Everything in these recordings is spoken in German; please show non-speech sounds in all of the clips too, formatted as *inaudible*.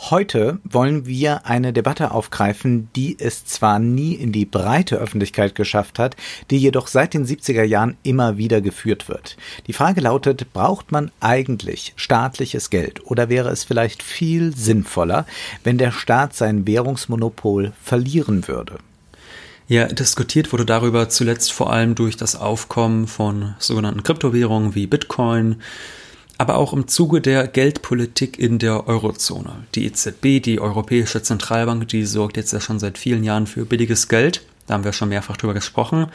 Heute wollen wir eine Debatte aufgreifen, die es zwar nie in die breite Öffentlichkeit geschafft hat, die jedoch seit den 70er Jahren immer wieder geführt wird. Die Frage lautet, braucht man eigentlich staatliches Geld oder wäre es vielleicht viel sinnvoller, wenn der Staat sein Währungsmonopol verlieren würde? Ja, diskutiert wurde darüber zuletzt vor allem durch das Aufkommen von sogenannten Kryptowährungen wie Bitcoin, aber auch im Zuge der Geldpolitik in der Eurozone. Die EZB, die Europäische Zentralbank, die sorgt jetzt ja schon seit vielen Jahren für billiges Geld. Da haben wir schon mehrfach drüber gesprochen.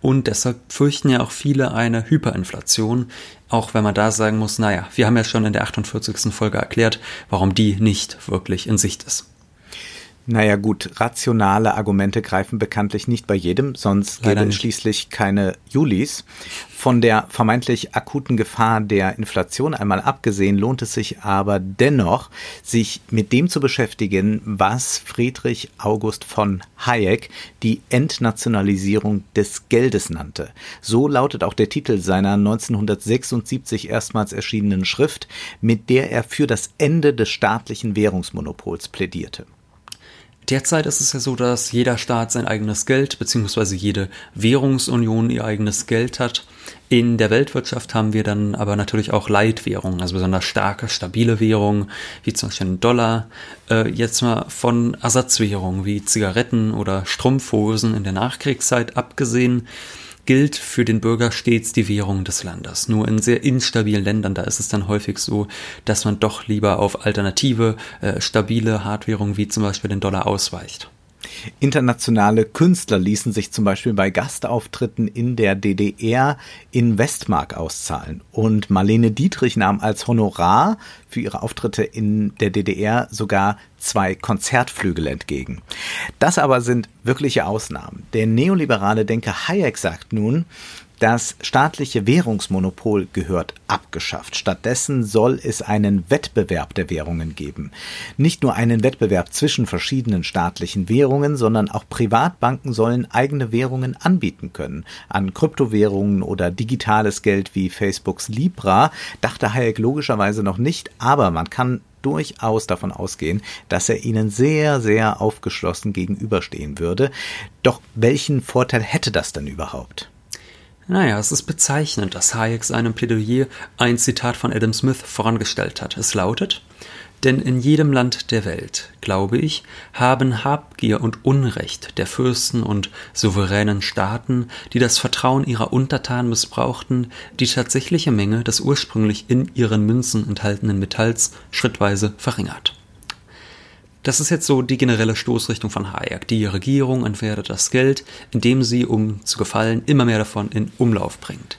Und deshalb fürchten ja auch viele eine Hyperinflation. Auch wenn man da sagen muss, naja, wir haben ja schon in der 48. Folge erklärt, warum die nicht wirklich in Sicht ist. Naja gut, rationale Argumente greifen bekanntlich nicht bei jedem, sonst gäbe es schließlich keine Julis. Von der vermeintlich akuten Gefahr der Inflation einmal abgesehen, lohnt es sich aber dennoch, sich mit dem zu beschäftigen, was Friedrich August von Hayek die Entnationalisierung des Geldes nannte. So lautet auch der Titel seiner 1976 erstmals erschienenen Schrift, mit der er für das Ende des staatlichen Währungsmonopols plädierte. Derzeit ist es ja so, dass jeder Staat sein eigenes Geld bzw. jede Währungsunion ihr eigenes Geld hat. In der Weltwirtschaft haben wir dann aber natürlich auch Leitwährungen, also besonders starke, stabile Währungen, wie zum Beispiel den Dollar. Äh, jetzt mal von Ersatzwährungen wie Zigaretten oder Strumpfhosen in der Nachkriegszeit abgesehen gilt für den Bürger stets die Währung des Landes. Nur in sehr instabilen Ländern, da ist es dann häufig so, dass man doch lieber auf alternative, äh, stabile Hardwährungen wie zum Beispiel den Dollar ausweicht. Internationale Künstler ließen sich zum Beispiel bei Gastauftritten in der DDR in Westmark auszahlen. Und Marlene Dietrich nahm als Honorar für ihre Auftritte in der DDR sogar zwei Konzertflügel entgegen. Das aber sind wirkliche Ausnahmen. Der neoliberale Denker Hayek sagt nun, das staatliche Währungsmonopol gehört abgeschafft. Stattdessen soll es einen Wettbewerb der Währungen geben. Nicht nur einen Wettbewerb zwischen verschiedenen staatlichen Währungen, sondern auch Privatbanken sollen eigene Währungen anbieten können. An Kryptowährungen oder digitales Geld wie Facebooks Libra dachte Hayek logischerweise noch nicht, aber man kann durchaus davon ausgehen, dass er ihnen sehr, sehr aufgeschlossen gegenüberstehen würde. Doch welchen Vorteil hätte das denn überhaupt? Naja, es ist bezeichnend, dass Hayek seinem Plädoyer ein Zitat von Adam Smith vorangestellt hat. Es lautet, denn in jedem Land der Welt, glaube ich, haben Habgier und Unrecht der Fürsten und souveränen Staaten, die das Vertrauen ihrer Untertanen missbrauchten, die tatsächliche Menge des ursprünglich in ihren Münzen enthaltenen Metalls schrittweise verringert. Das ist jetzt so die generelle Stoßrichtung von Hayek. Die Regierung entwertet das Geld, indem sie, um zu gefallen, immer mehr davon in Umlauf bringt.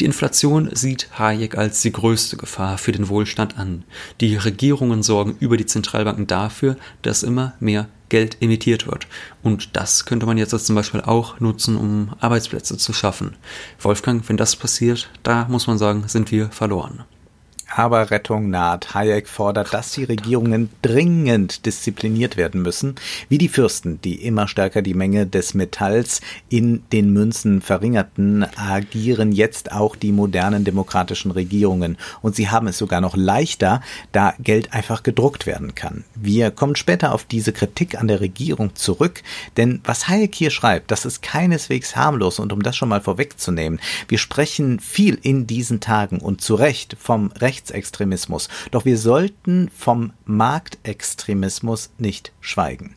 Die Inflation sieht Hayek als die größte Gefahr für den Wohlstand an. Die Regierungen sorgen über die Zentralbanken dafür, dass immer mehr Geld emittiert wird. Und das könnte man jetzt zum Beispiel auch nutzen, um Arbeitsplätze zu schaffen. Wolfgang, wenn das passiert, da muss man sagen, sind wir verloren aber Rettung naht. Hayek fordert, dass die Regierungen dringend diszipliniert werden müssen, wie die Fürsten, die immer stärker die Menge des Metalls in den Münzen verringerten, agieren jetzt auch die modernen demokratischen Regierungen. Und sie haben es sogar noch leichter, da Geld einfach gedruckt werden kann. Wir kommen später auf diese Kritik an der Regierung zurück, denn was Hayek hier schreibt, das ist keineswegs harmlos und um das schon mal vorwegzunehmen, wir sprechen viel in diesen Tagen und zu Recht vom Rechts Rechtsextremismus. Doch wir sollten vom Marktextremismus nicht schweigen.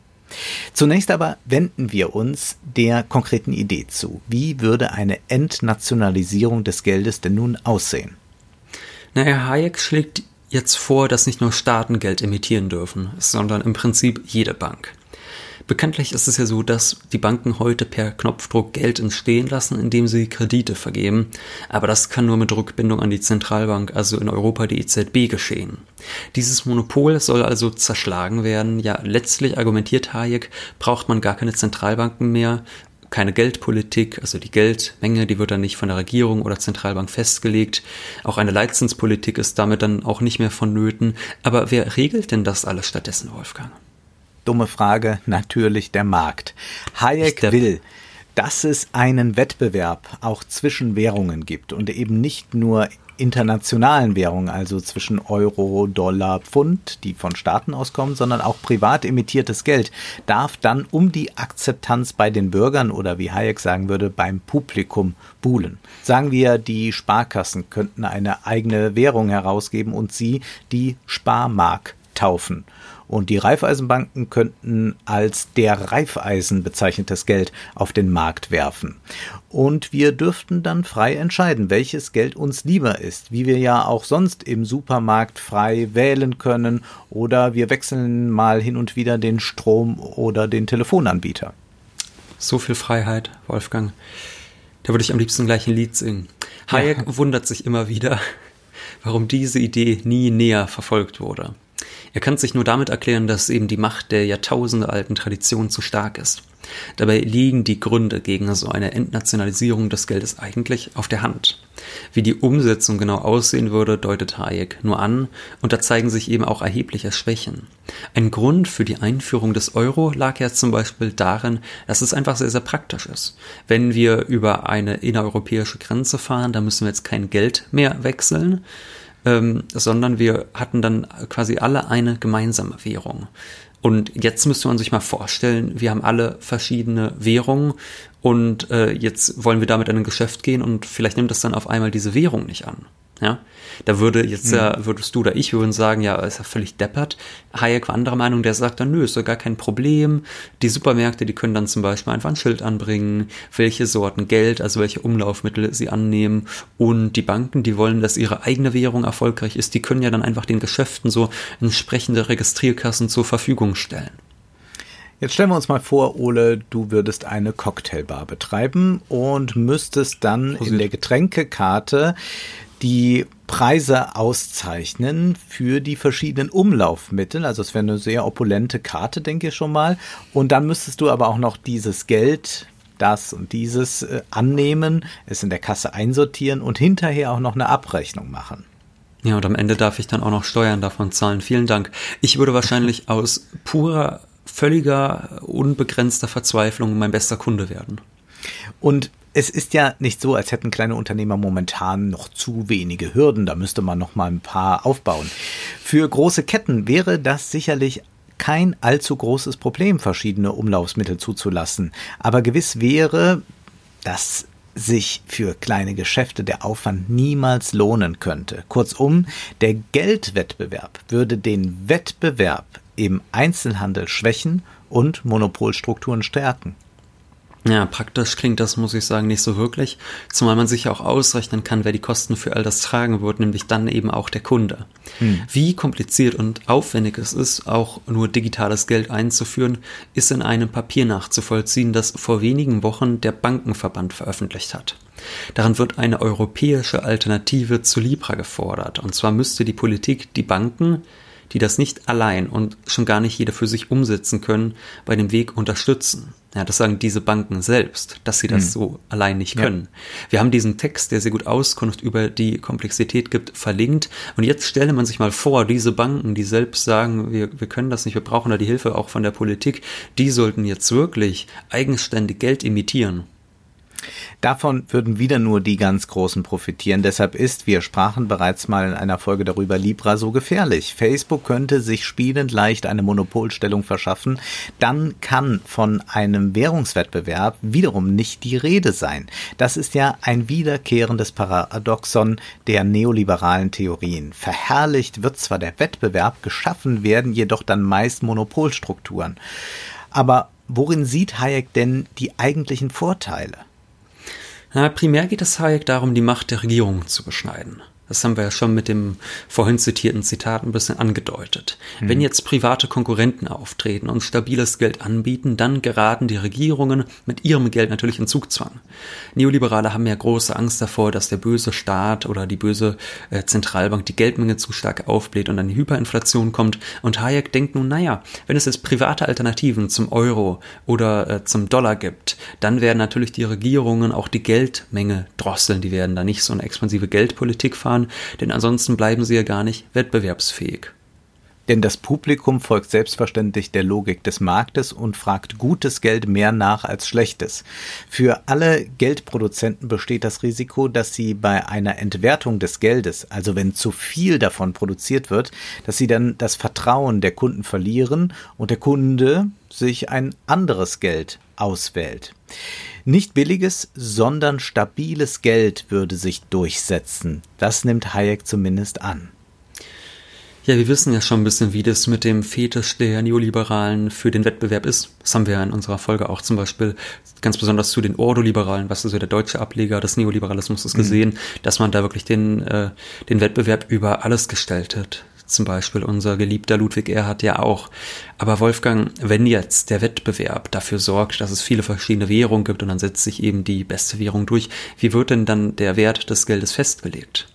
Zunächst aber wenden wir uns der konkreten Idee zu. Wie würde eine Entnationalisierung des Geldes denn nun aussehen? Na, Herr Hayek schlägt jetzt vor, dass nicht nur Staaten Geld emittieren dürfen, sondern im Prinzip jede Bank. Bekanntlich ist es ja so, dass die Banken heute per Knopfdruck Geld entstehen lassen, indem sie Kredite vergeben. Aber das kann nur mit Rückbindung an die Zentralbank, also in Europa die EZB, geschehen. Dieses Monopol soll also zerschlagen werden. Ja, letztlich argumentiert Hayek, braucht man gar keine Zentralbanken mehr, keine Geldpolitik, also die Geldmenge, die wird dann nicht von der Regierung oder Zentralbank festgelegt. Auch eine Leitzinspolitik ist damit dann auch nicht mehr vonnöten. Aber wer regelt denn das alles stattdessen, Wolfgang? Dumme Frage, natürlich der Markt. Hayek will, dass es einen Wettbewerb auch zwischen Währungen gibt und eben nicht nur internationalen Währungen, also zwischen Euro, Dollar, Pfund, die von Staaten auskommen, sondern auch privat emittiertes Geld, darf dann um die Akzeptanz bei den Bürgern oder wie Hayek sagen würde, beim Publikum buhlen. Sagen wir, die Sparkassen könnten eine eigene Währung herausgeben und sie die Sparmark taufen. Und die Raiffeisenbanken könnten als der Reifeisen bezeichnetes Geld auf den Markt werfen. Und wir dürften dann frei entscheiden, welches Geld uns lieber ist, wie wir ja auch sonst im Supermarkt frei wählen können oder wir wechseln mal hin und wieder den Strom oder den Telefonanbieter. So viel Freiheit, Wolfgang. Da würde ich am liebsten gleich ein Lied singen. Hayek ja. wundert sich immer wieder, warum diese Idee nie näher verfolgt wurde. Er kann sich nur damit erklären, dass eben die Macht der jahrtausendealten Tradition zu stark ist. Dabei liegen die Gründe gegen so eine Entnationalisierung des Geldes eigentlich auf der Hand. Wie die Umsetzung genau aussehen würde, deutet Hayek nur an, und da zeigen sich eben auch erhebliche Schwächen. Ein Grund für die Einführung des Euro lag ja zum Beispiel darin, dass es einfach sehr, sehr praktisch ist. Wenn wir über eine innereuropäische Grenze fahren, dann müssen wir jetzt kein Geld mehr wechseln, ähm, sondern wir hatten dann quasi alle eine gemeinsame Währung. Und jetzt müsste man sich mal vorstellen, wir haben alle verschiedene Währungen und äh, jetzt wollen wir damit in ein Geschäft gehen und vielleicht nimmt das dann auf einmal diese Währung nicht an. Ja, da würde jetzt, mhm. äh, würdest du oder ich, würden sagen, ja, ist ja völlig deppert. Hayek war anderer Meinung, der sagt dann, nö, ist ja gar kein Problem. Die Supermärkte, die können dann zum Beispiel einfach ein Schild anbringen, welche Sorten Geld, also welche Umlaufmittel sie annehmen. Und die Banken, die wollen, dass ihre eigene Währung erfolgreich ist, die können ja dann einfach den Geschäften so entsprechende Registrierkassen zur Verfügung stellen. Jetzt stellen wir uns mal vor, Ole, du würdest eine Cocktailbar betreiben und müsstest dann in der Getränkekarte die Preise auszeichnen für die verschiedenen Umlaufmittel. Also es wäre eine sehr opulente Karte, denke ich schon mal. Und dann müsstest du aber auch noch dieses Geld, das und dieses äh, annehmen, es in der Kasse einsortieren und hinterher auch noch eine Abrechnung machen. Ja, und am Ende darf ich dann auch noch Steuern davon zahlen. Vielen Dank. Ich würde wahrscheinlich *laughs* aus purer, völliger, unbegrenzter Verzweiflung mein bester Kunde werden. Und es ist ja nicht so, als hätten kleine Unternehmer momentan noch zu wenige Hürden. Da müsste man noch mal ein paar aufbauen. Für große Ketten wäre das sicherlich kein allzu großes Problem, verschiedene Umlaufsmittel zuzulassen. Aber gewiss wäre, dass sich für kleine Geschäfte der Aufwand niemals lohnen könnte. Kurzum, der Geldwettbewerb würde den Wettbewerb im Einzelhandel schwächen und Monopolstrukturen stärken. Ja, praktisch klingt das, muss ich sagen, nicht so wirklich, zumal man sich ja auch ausrechnen kann, wer die Kosten für all das tragen wird, nämlich dann eben auch der Kunde. Hm. Wie kompliziert und aufwendig es ist, auch nur digitales Geld einzuführen, ist in einem Papier nachzuvollziehen, das vor wenigen Wochen der Bankenverband veröffentlicht hat. Daran wird eine europäische Alternative zu Libra gefordert, und zwar müsste die Politik die Banken, die das nicht allein und schon gar nicht jeder für sich umsetzen können, bei dem Weg unterstützen. Ja, das sagen diese Banken selbst, dass sie das hm. so allein nicht können. Ja. Wir haben diesen Text, der sehr gut Auskunft über die Komplexität gibt, verlinkt. Und jetzt stelle man sich mal vor, diese Banken, die selbst sagen, wir, wir können das nicht, wir brauchen da die Hilfe auch von der Politik, die sollten jetzt wirklich eigenständig Geld imitieren. Davon würden wieder nur die ganz Großen profitieren. Deshalb ist, wir sprachen bereits mal in einer Folge darüber, Libra so gefährlich. Facebook könnte sich spielend leicht eine Monopolstellung verschaffen. Dann kann von einem Währungswettbewerb wiederum nicht die Rede sein. Das ist ja ein wiederkehrendes Paradoxon der neoliberalen Theorien. Verherrlicht wird zwar der Wettbewerb, geschaffen werden jedoch dann meist Monopolstrukturen. Aber worin sieht Hayek denn die eigentlichen Vorteile? Na, primär geht es Hayek darum, die Macht der Regierung zu beschneiden. Das haben wir ja schon mit dem vorhin zitierten Zitat ein bisschen angedeutet. Mhm. Wenn jetzt private Konkurrenten auftreten und stabiles Geld anbieten, dann geraten die Regierungen mit ihrem Geld natürlich in Zugzwang. Neoliberale haben ja große Angst davor, dass der böse Staat oder die böse äh, Zentralbank die Geldmenge zu stark aufbläht und eine Hyperinflation kommt. Und Hayek denkt nun, naja, wenn es jetzt private Alternativen zum Euro oder äh, zum Dollar gibt, dann werden natürlich die Regierungen auch die Geldmenge drosseln. Die werden da nicht so eine expansive Geldpolitik fahren fahren, denn ansonsten bleiben sie ja gar nicht wettbewerbsfähig. Denn das Publikum folgt selbstverständlich der Logik des Marktes und fragt gutes Geld mehr nach als schlechtes. Für alle Geldproduzenten besteht das Risiko, dass sie bei einer Entwertung des Geldes, also wenn zu viel davon produziert wird, dass sie dann das Vertrauen der Kunden verlieren und der Kunde sich ein anderes Geld auswählt. Nicht billiges, sondern stabiles Geld würde sich durchsetzen. Das nimmt Hayek zumindest an. Ja, wir wissen ja schon ein bisschen, wie das mit dem Fetisch der Neoliberalen für den Wettbewerb ist. Das haben wir in unserer Folge auch zum Beispiel ganz besonders zu den Ordoliberalen, was ist so der deutsche Ableger des Neoliberalismus ist, gesehen, mhm. dass man da wirklich den, äh, den Wettbewerb über alles gestellt hat zum Beispiel unser geliebter Ludwig Erhard ja auch. Aber Wolfgang, wenn jetzt der Wettbewerb dafür sorgt, dass es viele verschiedene Währungen gibt und dann setzt sich eben die beste Währung durch, wie wird denn dann der Wert des Geldes festgelegt?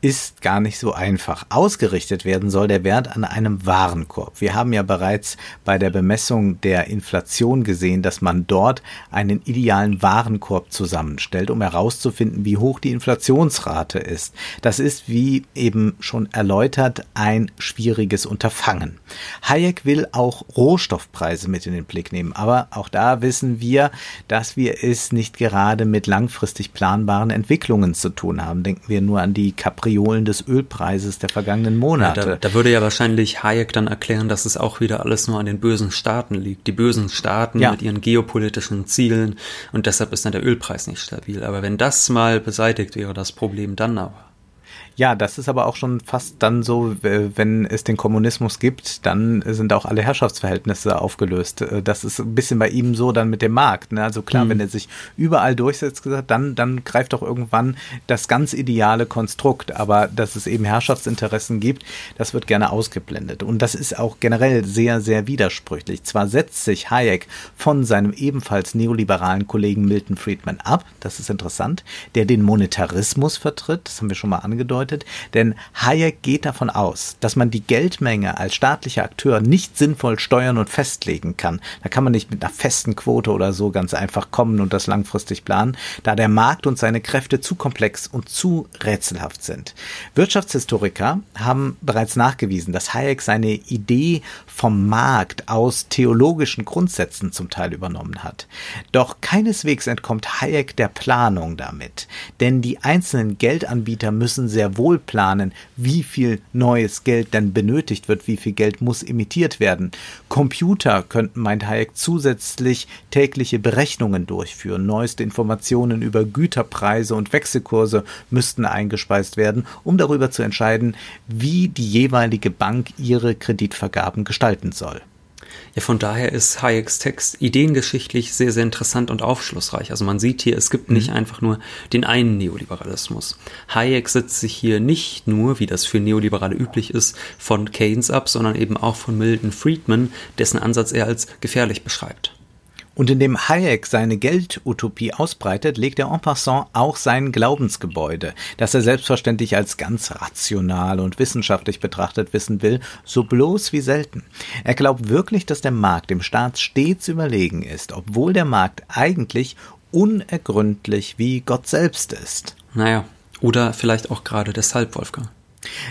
Ist gar nicht so einfach. Ausgerichtet werden soll der Wert an einem Warenkorb. Wir haben ja bereits bei der Bemessung der Inflation gesehen, dass man dort einen idealen Warenkorb zusammenstellt, um herauszufinden, wie hoch die Inflationsrate ist. Das ist, wie eben schon erläutert, ein schwieriges Unterfangen. Hayek will auch Rohstoffpreise mit in den Blick nehmen, aber auch da wissen wir, dass wir es nicht gerade mit langfristig planbaren Entwicklungen zu tun haben. Denken wir nur an die Kapri Kapriolen des Ölpreises der vergangenen Monate. Ja, da, da, würde ja wahrscheinlich Hayek dann erklären, dass es auch wieder alles nur an den bösen Staaten liegt. Die bösen Staaten ja. mit ihren geopolitischen Zielen und deshalb ist dann der Ölpreis nicht stabil. Aber wenn das mal beseitigt wäre, das Problem dann aber. Ja, das ist aber auch schon fast dann so, wenn es den Kommunismus gibt, dann sind auch alle Herrschaftsverhältnisse aufgelöst. Äh, das ist ein bisschen bei ihm so dann mit dem Markt. Ne? Also klar, mhm. wenn er sich überall durchsetzt, dann, dann greift auch irgendwann das ganz ideale Konstrukt. Aber dass es eben Herrschaftsinteressen gibt, das wird gerne ausgeblendet. Und das ist auch generell sehr, sehr widersprüchlich. Zwar setzt sich Hayek von seinem ebenfalls neoliberalen Kollegen Milton Friedman ab, das ist interessant, der den Monetarismus vertritt, das haben wir schon mal angedeutet, bedeutet, denn Hayek geht davon aus, dass man die Geldmenge als staatlicher Akteur nicht sinnvoll steuern und festlegen kann. Da kann man nicht mit einer festen Quote oder so ganz einfach kommen und das langfristig planen, da der Markt und seine Kräfte zu komplex und zu rätselhaft sind. Wirtschaftshistoriker haben bereits nachgewiesen, dass Hayek seine Idee vom Markt aus theologischen Grundsätzen zum Teil übernommen hat. Doch keineswegs entkommt Hayek der Planung damit, denn die einzelnen Geldanbieter müssen sehr wohl planen, wie viel neues Geld denn benötigt wird, wie viel Geld muss emittiert werden. Computer könnten, meint Hayek, zusätzlich tägliche Berechnungen durchführen. Neueste Informationen über Güterpreise und Wechselkurse müssten eingespeist werden, um darüber zu entscheiden, wie die jeweilige Bank ihre Kreditvergaben gestalten soll. Ja, von daher ist Hayeks Text ideengeschichtlich sehr, sehr interessant und aufschlussreich. Also man sieht hier, es gibt nicht mhm. einfach nur den einen Neoliberalismus. Hayek setzt sich hier nicht nur, wie das für Neoliberale üblich ist, von Keynes ab, sondern eben auch von Milton Friedman, dessen Ansatz er als gefährlich beschreibt. Und indem Hayek seine Geldutopie ausbreitet, legt er en passant auch sein Glaubensgebäude, das er selbstverständlich als ganz rational und wissenschaftlich betrachtet wissen will, so bloß wie selten. Er glaubt wirklich, dass der Markt dem Staat stets überlegen ist, obwohl der Markt eigentlich unergründlich wie Gott selbst ist. Naja, oder vielleicht auch gerade deshalb, Wolfgang.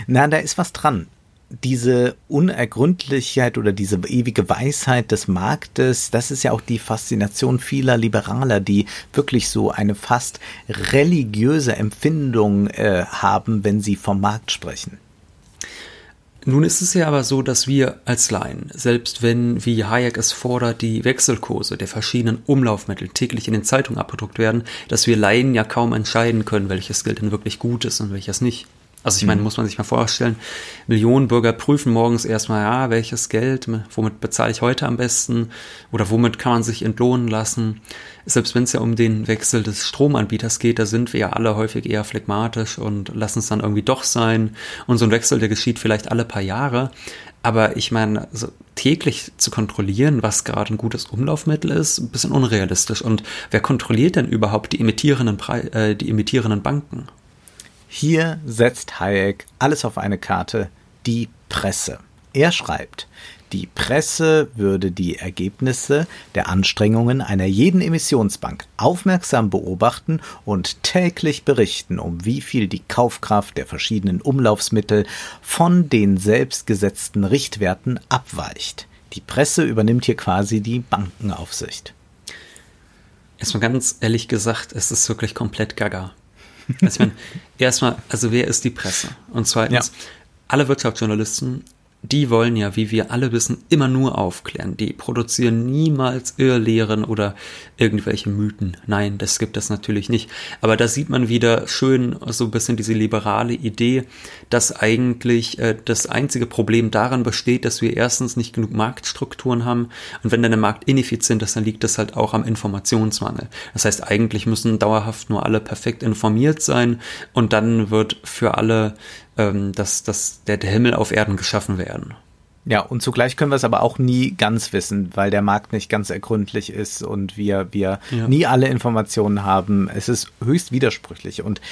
Na, da ist was dran diese Unergründlichkeit oder diese ewige Weisheit des Marktes, das ist ja auch die Faszination vieler Liberaler, die wirklich so eine fast religiöse Empfindung äh, haben, wenn sie vom Markt sprechen. Nun ist es ja aber so, dass wir als Laien, selbst wenn, wie Hayek es fordert, die Wechselkurse der verschiedenen Umlaufmittel täglich in den Zeitungen abgedruckt werden, dass wir Laien ja kaum entscheiden können, welches Geld denn wirklich gut ist und welches nicht. Also ich meine, mhm. muss man sich mal vorstellen, Millionen Bürger prüfen morgens erstmal, ja, welches Geld, womit bezahle ich heute am besten oder womit kann man sich entlohnen lassen. Selbst wenn es ja um den Wechsel des Stromanbieters geht, da sind wir ja alle häufig eher phlegmatisch und lassen es dann irgendwie doch sein. Und so ein Wechsel, der geschieht vielleicht alle paar Jahre. Aber ich meine, also täglich zu kontrollieren, was gerade ein gutes Umlaufmittel ist, ein bisschen unrealistisch. Und wer kontrolliert denn überhaupt die emittierenden, Pre äh, die emittierenden Banken? Hier setzt Hayek alles auf eine Karte, die Presse. Er schreibt, Die Presse würde die Ergebnisse der Anstrengungen einer jeden Emissionsbank aufmerksam beobachten und täglich berichten, um wie viel die Kaufkraft der verschiedenen Umlaufsmittel von den selbstgesetzten Richtwerten abweicht. Die Presse übernimmt hier quasi die Bankenaufsicht. Erstmal ganz ehrlich gesagt, es ist wirklich komplett gaga. Also ich meine, erstmal, also wer ist die Presse? Und zweitens, ja. alle Wirtschaftsjournalisten die wollen ja, wie wir alle wissen, immer nur aufklären. Die produzieren niemals Irrlehren oder irgendwelche Mythen. Nein, das gibt es natürlich nicht. Aber da sieht man wieder schön so ein bisschen diese liberale Idee, dass eigentlich äh, das einzige Problem daran besteht, dass wir erstens nicht genug Marktstrukturen haben. Und wenn dann der Markt ineffizient ist, dann liegt das halt auch am Informationsmangel. Das heißt, eigentlich müssen dauerhaft nur alle perfekt informiert sein und dann wird für alle ähm, dass, dass der, Himmel auf Erden geschaffen werden. Ja, und zugleich können wir es aber auch nie ganz wissen, weil der Markt nicht ganz ergründlich ist und wir, wir ja. nie alle Informationen haben. Es ist höchst widersprüchlich und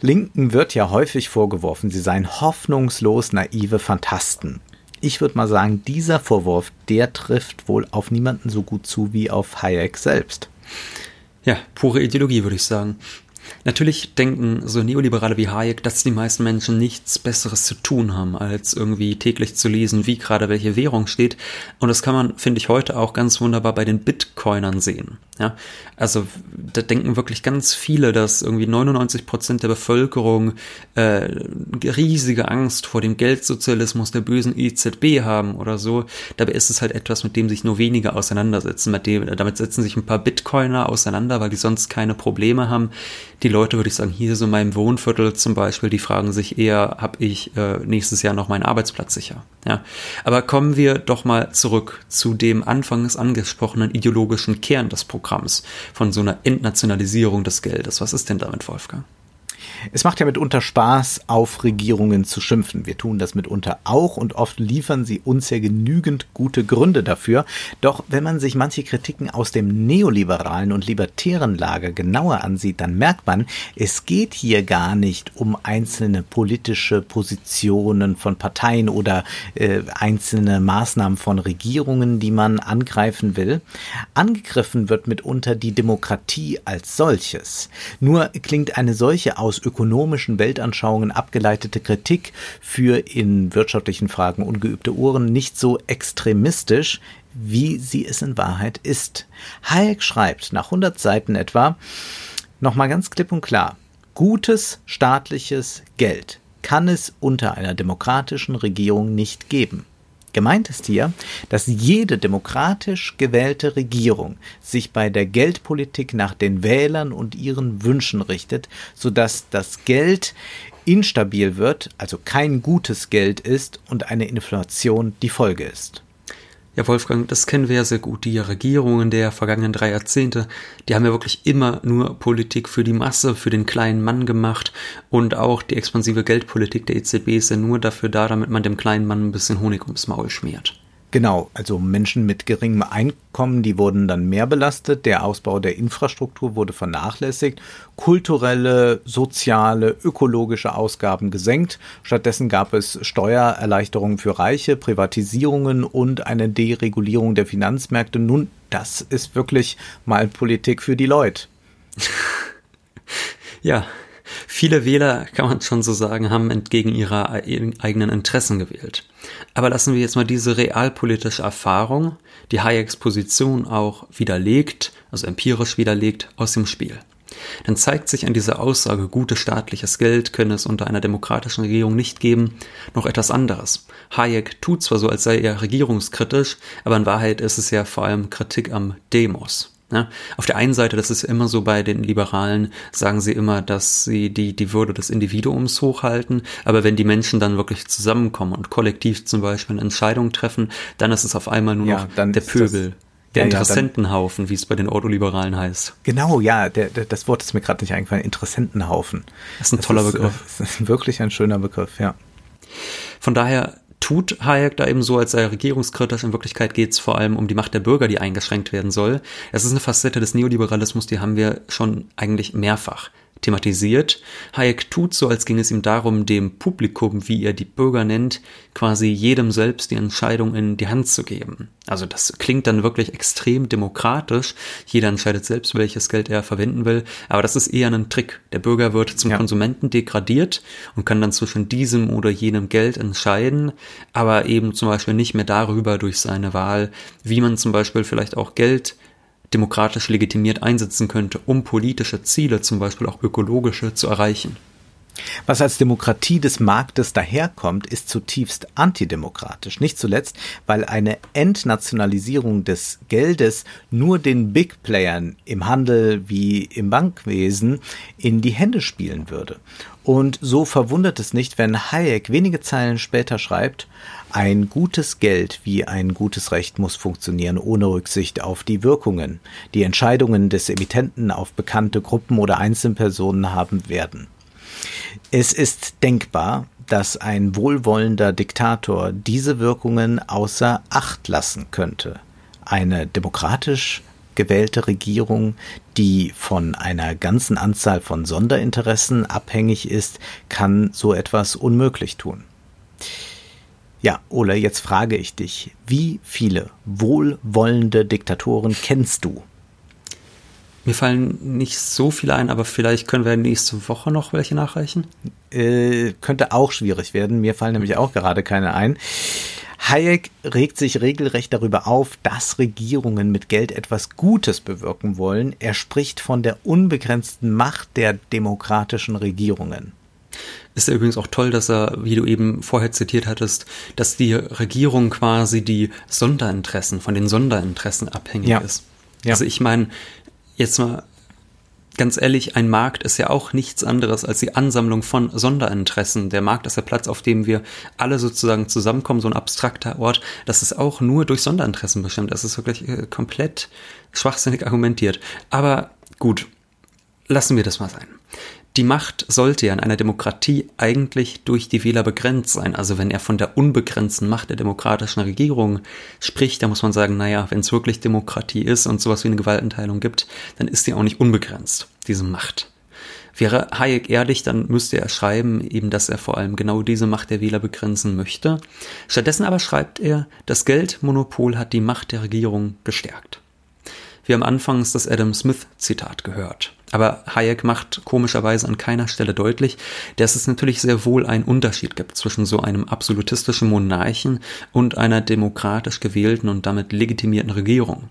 Linken wird ja häufig vorgeworfen, sie seien hoffnungslos naive Fantasten. Ich würde mal sagen, dieser Vorwurf, der trifft wohl auf niemanden so gut zu wie auf Hayek selbst. Ja, pure Ideologie, würde ich sagen. Natürlich denken so Neoliberale wie Hayek, dass die meisten Menschen nichts Besseres zu tun haben, als irgendwie täglich zu lesen, wie gerade welche Währung steht. Und das kann man, finde ich, heute auch ganz wunderbar bei den Bitcoinern sehen. Ja, also da denken wirklich ganz viele, dass irgendwie 99 Prozent der Bevölkerung äh, riesige Angst vor dem Geldsozialismus der bösen EZB haben oder so. Dabei ist es halt etwas, mit dem sich nur wenige auseinandersetzen. Dem, damit setzen sich ein paar Bitcoiner auseinander, weil die sonst keine Probleme haben. Die Leute, würde ich sagen, hier so in meinem Wohnviertel zum Beispiel, die fragen sich eher, habe ich äh, nächstes Jahr noch meinen Arbeitsplatz sicher? Ja, aber kommen wir doch mal zurück zu dem anfangs angesprochenen ideologischen Kern des Programms. Programms, von so einer Entnationalisierung des Geldes. Was ist denn damit, Wolfgang? Es macht ja mitunter Spaß, auf Regierungen zu schimpfen. Wir tun das mitunter auch und oft liefern sie uns ja genügend gute Gründe dafür. Doch wenn man sich manche Kritiken aus dem neoliberalen und libertären Lager genauer ansieht, dann merkt man, es geht hier gar nicht um einzelne politische Positionen von Parteien oder äh, einzelne Maßnahmen von Regierungen, die man angreifen will. Angegriffen wird mitunter die Demokratie als solches. Nur klingt eine solche aus ökonomischen Weltanschauungen abgeleitete Kritik für in wirtschaftlichen Fragen ungeübte Ohren nicht so extremistisch, wie sie es in Wahrheit ist. Hayek schreibt nach 100 Seiten etwa, nochmal ganz klipp und klar, gutes staatliches Geld kann es unter einer demokratischen Regierung nicht geben. Gemeint ist hier, dass jede demokratisch gewählte Regierung sich bei der Geldpolitik nach den Wählern und ihren Wünschen richtet, sodass das Geld instabil wird, also kein gutes Geld ist und eine Inflation die Folge ist. Ja, Wolfgang, das kennen wir ja sehr gut. Die Regierungen der vergangenen drei Jahrzehnte, die haben ja wirklich immer nur Politik für die Masse, für den kleinen Mann gemacht. Und auch die expansive Geldpolitik der EZB ist ja nur dafür da, damit man dem kleinen Mann ein bisschen Honig ums Maul schmiert. Genau, also Menschen mit geringem Einkommen, die wurden dann mehr belastet, der Ausbau der Infrastruktur wurde vernachlässigt, kulturelle, soziale, ökologische Ausgaben gesenkt, stattdessen gab es Steuererleichterungen für Reiche, Privatisierungen und eine Deregulierung der Finanzmärkte. Nun, das ist wirklich mal Politik für die Leute. *laughs* ja, Viele Wähler, kann man schon so sagen, haben entgegen ihrer eigenen Interessen gewählt. Aber lassen wir jetzt mal diese realpolitische Erfahrung, die Hayeks Position auch widerlegt, also empirisch widerlegt, aus dem Spiel. Dann zeigt sich an dieser Aussage, gutes staatliches Geld könne es unter einer demokratischen Regierung nicht geben, noch etwas anderes. Hayek tut zwar so, als sei er regierungskritisch, aber in Wahrheit ist es ja vor allem Kritik am Demos. Ne? Auf der einen Seite, das ist immer so bei den Liberalen, sagen sie immer, dass sie die, die Würde des Individuums hochhalten, aber wenn die Menschen dann wirklich zusammenkommen und kollektiv zum Beispiel eine Entscheidung treffen, dann ist es auf einmal nur ja, noch der Pöbel. Der ja, Interessentenhaufen, ja, wie es bei den Ordoliberalen heißt. Genau, ja, der, der, das Wort ist mir gerade nicht eingefallen. Interessentenhaufen. Das ist ein das toller ist, Begriff. Das ist wirklich ein schöner Begriff, ja. Von daher tut Hayek da eben so, als sei er regierungskritisch. In Wirklichkeit geht es vor allem um die Macht der Bürger, die eingeschränkt werden soll. Das ist eine Facette des Neoliberalismus, die haben wir schon eigentlich mehrfach. Thematisiert. Hayek tut so, als ging es ihm darum, dem Publikum, wie er die Bürger nennt, quasi jedem selbst die Entscheidung in die Hand zu geben. Also das klingt dann wirklich extrem demokratisch. Jeder entscheidet selbst, welches Geld er verwenden will. Aber das ist eher ein Trick. Der Bürger wird zum ja. Konsumenten degradiert und kann dann zwischen diesem oder jenem Geld entscheiden, aber eben zum Beispiel nicht mehr darüber durch seine Wahl, wie man zum Beispiel vielleicht auch Geld demokratisch legitimiert einsetzen könnte, um politische Ziele, zum Beispiel auch ökologische, zu erreichen. Was als Demokratie des Marktes daherkommt, ist zutiefst antidemokratisch. Nicht zuletzt, weil eine Entnationalisierung des Geldes nur den Big Playern im Handel wie im Bankwesen in die Hände spielen würde. Und so verwundert es nicht, wenn Hayek wenige Zeilen später schreibt, ein gutes Geld wie ein gutes Recht muss funktionieren ohne Rücksicht auf die Wirkungen, die Entscheidungen des Emittenten auf bekannte Gruppen oder Einzelpersonen haben werden. Es ist denkbar, dass ein wohlwollender Diktator diese Wirkungen außer Acht lassen könnte. Eine demokratisch gewählte Regierung, die von einer ganzen Anzahl von Sonderinteressen abhängig ist, kann so etwas unmöglich tun. Ja, Ole, jetzt frage ich dich, wie viele wohlwollende Diktatoren kennst du? Mir fallen nicht so viele ein, aber vielleicht können wir nächste Woche noch welche nachreichen. Äh, könnte auch schwierig werden. Mir fallen nämlich auch gerade keine ein. Hayek regt sich regelrecht darüber auf, dass Regierungen mit Geld etwas Gutes bewirken wollen. Er spricht von der unbegrenzten Macht der demokratischen Regierungen. Ist ja übrigens auch toll, dass er, wie du eben vorher zitiert hattest, dass die Regierung quasi die Sonderinteressen von den Sonderinteressen abhängig ja. ist. Ja. Also ich meine, jetzt mal ganz ehrlich, ein Markt ist ja auch nichts anderes als die Ansammlung von Sonderinteressen. Der Markt ist der Platz, auf dem wir alle sozusagen zusammenkommen, so ein abstrakter Ort. Das ist auch nur durch Sonderinteressen bestimmt. Das ist wirklich äh, komplett schwachsinnig argumentiert. Aber gut, lassen wir das mal sein. Die Macht sollte ja in einer Demokratie eigentlich durch die Wähler begrenzt sein. Also wenn er von der unbegrenzten Macht der demokratischen Regierung spricht, dann muss man sagen, naja, wenn es wirklich Demokratie ist und sowas wie eine Gewaltenteilung gibt, dann ist die auch nicht unbegrenzt, diese Macht. Wäre Hayek ehrlich, dann müsste er schreiben, eben, dass er vor allem genau diese Macht der Wähler begrenzen möchte. Stattdessen aber schreibt er, das Geldmonopol hat die Macht der Regierung gestärkt. Wir haben anfangs das Adam Smith Zitat gehört. Aber Hayek macht komischerweise an keiner Stelle deutlich, dass es natürlich sehr wohl einen Unterschied gibt zwischen so einem absolutistischen Monarchen und einer demokratisch gewählten und damit legitimierten Regierung.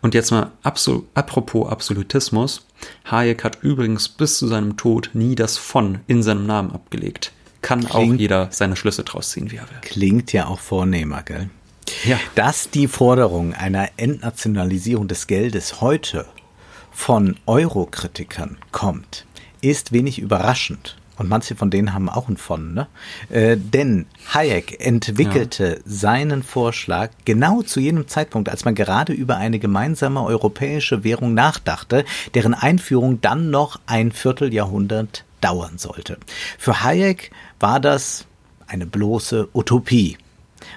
Und jetzt mal absol apropos Absolutismus. Hayek hat übrigens bis zu seinem Tod nie das von in seinem Namen abgelegt. Kann Klingt, auch jeder seine Schlüsse draus ziehen, wie er will. Klingt ja auch vornehmer, gell? Ja. Dass die Forderung einer Entnationalisierung des Geldes heute von Eurokritikern kommt, ist wenig überraschend. Und manche von denen haben auch ein von, ne? Äh, denn Hayek entwickelte ja. seinen Vorschlag genau zu jenem Zeitpunkt, als man gerade über eine gemeinsame europäische Währung nachdachte, deren Einführung dann noch ein Vierteljahrhundert dauern sollte. Für Hayek war das eine bloße Utopie.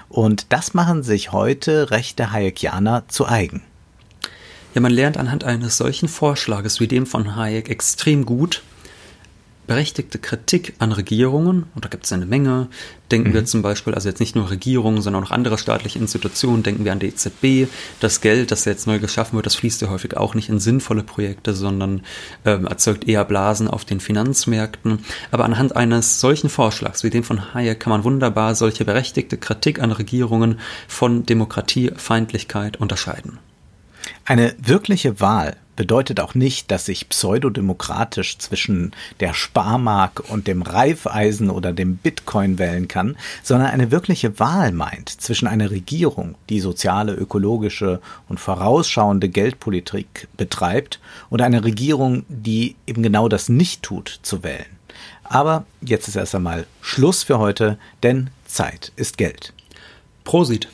Und das machen sich heute rechte Hayekianer zu eigen. Ja, man lernt anhand eines solchen Vorschlages wie dem von Hayek extrem gut berechtigte Kritik an Regierungen, und da gibt es eine Menge. Denken mhm. wir zum Beispiel, also jetzt nicht nur Regierungen, sondern auch andere staatliche Institutionen, denken wir an die EZB. Das Geld, das jetzt neu geschaffen wird, das fließt ja häufig auch nicht in sinnvolle Projekte, sondern ähm, erzeugt eher Blasen auf den Finanzmärkten. Aber anhand eines solchen Vorschlags wie dem von Hayek kann man wunderbar solche berechtigte Kritik an Regierungen von Demokratiefeindlichkeit unterscheiden. Eine wirkliche Wahl bedeutet auch nicht, dass ich pseudodemokratisch zwischen der Sparmark und dem Reifeisen oder dem Bitcoin wählen kann, sondern eine wirkliche Wahl meint zwischen einer Regierung, die soziale, ökologische und vorausschauende Geldpolitik betreibt, und einer Regierung, die eben genau das nicht tut, zu wählen. Aber jetzt ist erst einmal Schluss für heute, denn Zeit ist Geld. Prosit.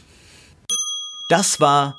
Das war